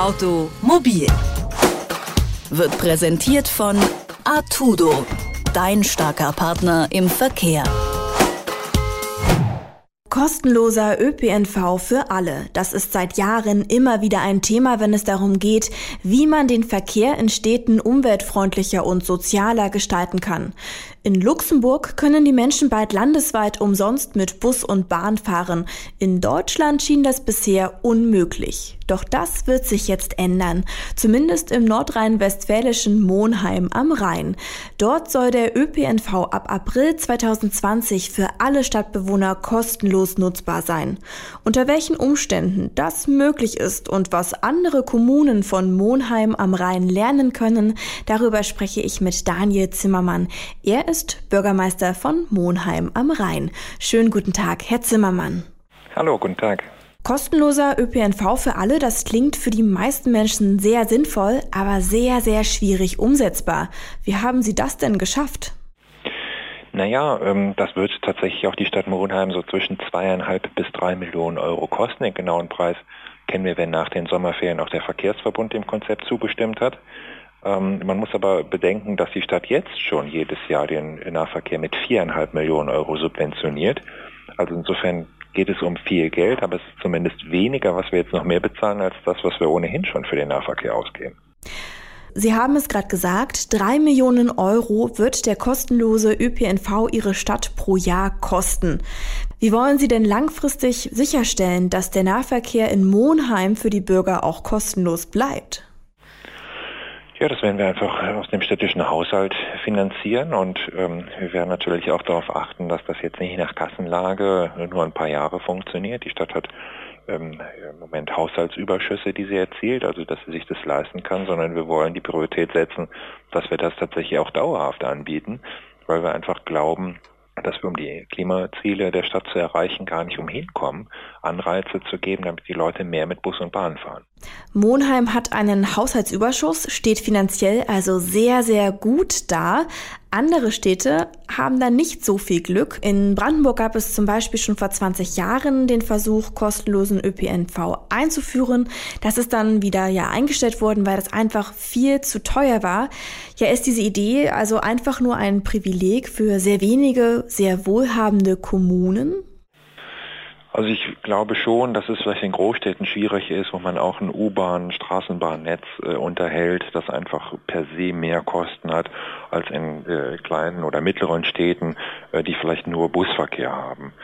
Automobil wird präsentiert von Artudo, dein starker Partner im Verkehr. Kostenloser ÖPNV für alle. Das ist seit Jahren immer wieder ein Thema, wenn es darum geht, wie man den Verkehr in Städten umweltfreundlicher und sozialer gestalten kann. In Luxemburg können die Menschen bald landesweit umsonst mit Bus und Bahn fahren. In Deutschland schien das bisher unmöglich. Doch das wird sich jetzt ändern. Zumindest im nordrhein-westfälischen Monheim am Rhein. Dort soll der ÖPNV ab April 2020 für alle Stadtbewohner kostenlos nutzbar sein. Unter welchen Umständen das möglich ist und was andere Kommunen von Monheim am Rhein lernen können, darüber spreche ich mit Daniel Zimmermann. Er ist Bürgermeister von Monheim am Rhein. Schönen guten Tag, Herr Zimmermann. Hallo, guten Tag. Kostenloser ÖPNV für alle, das klingt für die meisten Menschen sehr sinnvoll, aber sehr, sehr schwierig umsetzbar. Wie haben Sie das denn geschafft? Naja, ähm, das wird tatsächlich auch die Stadt Monheim so zwischen zweieinhalb bis drei Millionen Euro kosten. Den genauen Preis kennen wir, wenn nach den Sommerferien auch der Verkehrsverbund dem Konzept zugestimmt hat. Ähm, man muss aber bedenken, dass die Stadt jetzt schon jedes Jahr den Nahverkehr mit viereinhalb Millionen Euro subventioniert. Also insofern geht es um viel Geld, aber es ist zumindest weniger, was wir jetzt noch mehr bezahlen, als das, was wir ohnehin schon für den Nahverkehr ausgeben. Sie haben es gerade gesagt, drei Millionen Euro wird der kostenlose ÖPNV Ihre Stadt pro Jahr kosten. Wie wollen Sie denn langfristig sicherstellen, dass der Nahverkehr in Monheim für die Bürger auch kostenlos bleibt? Ja, das werden wir einfach aus dem städtischen Haushalt finanzieren und ähm, wir werden natürlich auch darauf achten, dass das jetzt nicht nach Kassenlage nur ein paar Jahre funktioniert. Die Stadt hat ähm, im Moment Haushaltsüberschüsse, die sie erzielt, also dass sie sich das leisten kann, sondern wir wollen die Priorität setzen, dass wir das tatsächlich auch dauerhaft anbieten, weil wir einfach glauben, dass wir, um die Klimaziele der Stadt zu erreichen, gar nicht umhin kommen, Anreize zu geben, damit die Leute mehr mit Bus und Bahn fahren. Monheim hat einen Haushaltsüberschuss, steht finanziell also sehr, sehr gut da. Andere Städte haben da nicht so viel Glück. In Brandenburg gab es zum Beispiel schon vor 20 Jahren den Versuch, kostenlosen ÖPNV einzuführen. Das ist dann wieder ja eingestellt worden, weil das einfach viel zu teuer war. Ja, ist diese Idee also einfach nur ein Privileg für sehr wenige, sehr wohlhabende Kommunen? Also ich glaube schon, dass es vielleicht in Großstädten schwierig ist, wo man auch ein U-Bahn, Straßenbahnnetz äh, unterhält, das einfach per se mehr Kosten hat als in äh, kleinen oder mittleren Städten, äh, die vielleicht nur Busverkehr haben.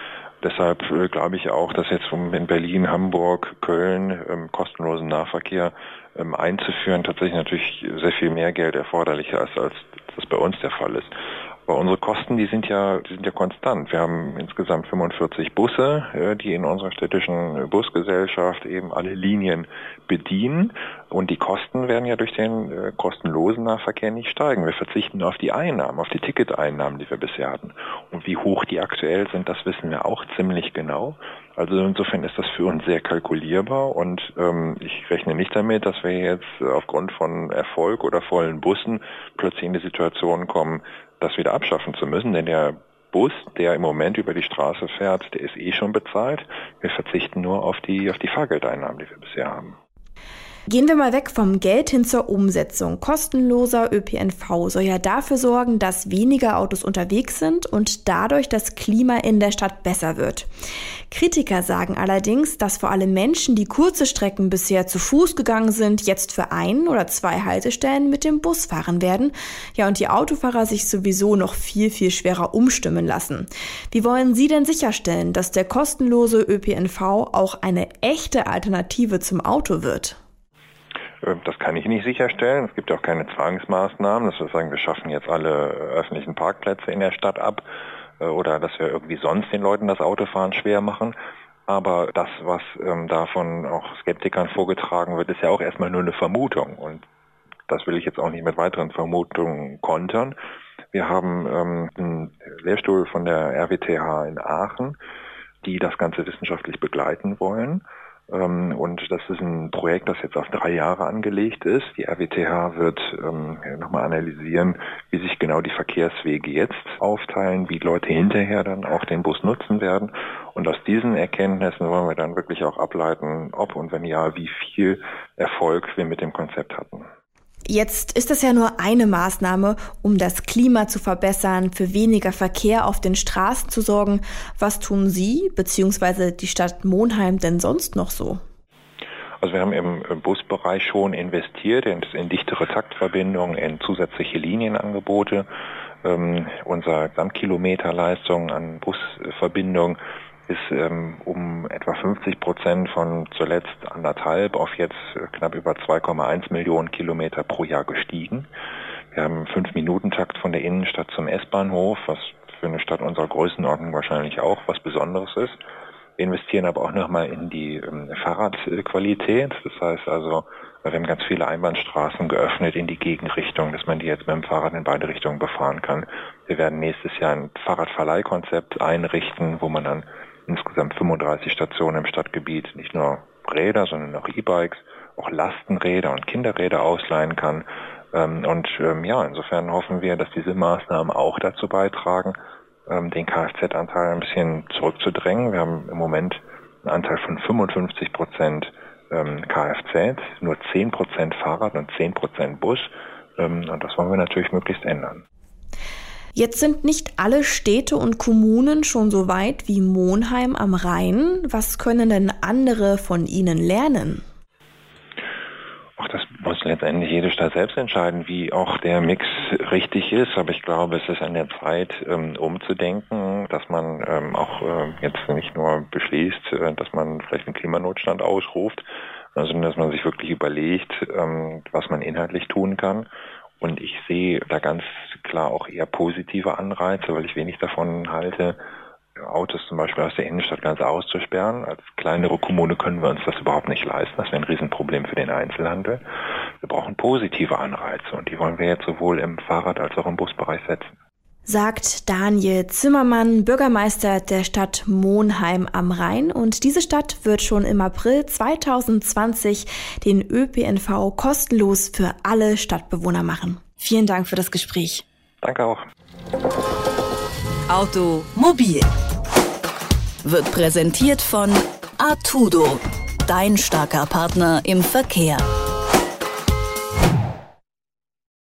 Deshalb äh, glaube ich auch, dass jetzt in Berlin, Hamburg, Köln ähm, kostenlosen Nahverkehr ähm, einzuführen tatsächlich natürlich sehr viel mehr Geld erforderlicher ist, als das bei uns der Fall ist. Aber unsere Kosten, die sind ja, die sind ja konstant. Wir haben insgesamt 45 Busse, die in unserer städtischen Busgesellschaft eben alle Linien bedienen. Und die Kosten werden ja durch den äh, kostenlosen Nahverkehr nicht steigen. Wir verzichten auf die Einnahmen, auf die Ticketeinnahmen, die wir bisher hatten. Und wie hoch die aktuell sind, das wissen wir auch ziemlich genau. Also insofern ist das für uns sehr kalkulierbar und ähm, ich rechne nicht damit, dass wir jetzt aufgrund von Erfolg oder vollen Bussen plötzlich in die Situation kommen, das wieder abschaffen zu müssen, denn der Bus, der im Moment über die Straße fährt, der ist eh schon bezahlt. Wir verzichten nur auf die, auf die Fahrgeldeinnahmen, die wir bisher haben. Gehen wir mal weg vom Geld hin zur Umsetzung. Kostenloser ÖPNV soll ja dafür sorgen, dass weniger Autos unterwegs sind und dadurch das Klima in der Stadt besser wird. Kritiker sagen allerdings, dass vor allem Menschen, die kurze Strecken bisher zu Fuß gegangen sind, jetzt für ein oder zwei Haltestellen mit dem Bus fahren werden. Ja, und die Autofahrer sich sowieso noch viel, viel schwerer umstimmen lassen. Wie wollen Sie denn sicherstellen, dass der kostenlose ÖPNV auch eine echte Alternative zum Auto wird? Äh, das kann ich nicht sicherstellen. Es gibt auch keine Zwangsmaßnahmen, dass wir sagen, wir schaffen jetzt alle öffentlichen Parkplätze in der Stadt ab äh, oder dass wir irgendwie sonst den Leuten das Autofahren schwer machen. Aber das, was ähm, davon auch Skeptikern vorgetragen wird, ist ja auch erstmal nur eine Vermutung. Und das will ich jetzt auch nicht mit weiteren Vermutungen kontern. Wir haben ähm, einen Lehrstuhl von der RWTH in Aachen, die das Ganze wissenschaftlich begleiten wollen und das ist ein Projekt, das jetzt auf drei Jahre angelegt ist. Die RWTH wird ähm, nochmal analysieren, wie sich genau die Verkehrswege jetzt aufteilen, wie Leute hinterher dann auch den Bus nutzen werden. Und aus diesen Erkenntnissen wollen wir dann wirklich auch ableiten, ob und wenn ja, wie viel Erfolg wir mit dem Konzept hatten. Jetzt ist das ja nur eine Maßnahme, um das Klima zu verbessern, für weniger Verkehr auf den Straßen zu sorgen. Was tun Sie bzw. die Stadt Monheim denn sonst noch so? Also wir haben im Busbereich schon investiert in, in dichtere Taktverbindungen, in zusätzliche Linienangebote. Ähm, unser Gesamtkilometerleistung an Busverbindungen ist ähm, um etwa 50 Prozent von zuletzt anderthalb auf jetzt knapp über 2,1 Millionen Kilometer pro Jahr gestiegen. Wir haben Fünf-Minuten-Takt von der Innenstadt zum S-Bahnhof, was für eine Stadt unserer Größenordnung wahrscheinlich auch was Besonderes ist. Wir investieren aber auch nochmal in die ähm, Fahrradqualität. Das heißt also, wir haben ganz viele Einbahnstraßen geöffnet in die Gegenrichtung, dass man die jetzt mit dem Fahrrad in beide Richtungen befahren kann. Wir werden nächstes Jahr ein Fahrradverleihkonzept einrichten, wo man dann insgesamt 35 Stationen im Stadtgebiet nicht nur Räder, sondern auch E-Bikes, auch Lastenräder und Kinderräder ausleihen kann. Ähm, und ähm, ja, insofern hoffen wir, dass diese Maßnahmen auch dazu beitragen, ähm, den Kfz-Anteil ein bisschen zurückzudrängen. Wir haben im Moment einen Anteil von 55 Prozent Kfz, nur 10 Prozent Fahrrad und 10 Prozent Bus. Und das wollen wir natürlich möglichst ändern. Jetzt sind nicht alle Städte und Kommunen schon so weit wie Monheim am Rhein. Was können denn andere von ihnen lernen? Ach, das muss letztendlich jede Stadt selbst entscheiden, wie auch der Mix richtig ist. Aber ich glaube, es ist an der Zeit, ähm, umzudenken, dass man ähm, auch äh, jetzt nicht nur beschließt, äh, dass man vielleicht einen Klimanotstand ausruft, sondern dass man sich wirklich überlegt, ähm, was man inhaltlich tun kann und ich sehe da ganz klar auch eher positive Anreize, weil ich wenig davon halte, Autos zum Beispiel aus der Innenstadt ganz auszusperren. Als kleinere Kommune können wir uns das überhaupt nicht leisten. Das wäre ein Riesenproblem für den Einzelhandel. Wir brauchen positive Anreize und die wollen wir jetzt sowohl im Fahrrad- als auch im Busbereich setzen sagt Daniel Zimmermann, Bürgermeister der Stadt Monheim am Rhein. Und diese Stadt wird schon im April 2020 den ÖPNV kostenlos für alle Stadtbewohner machen. Vielen Dank für das Gespräch. Danke auch. Automobil wird präsentiert von Artudo, dein starker Partner im Verkehr.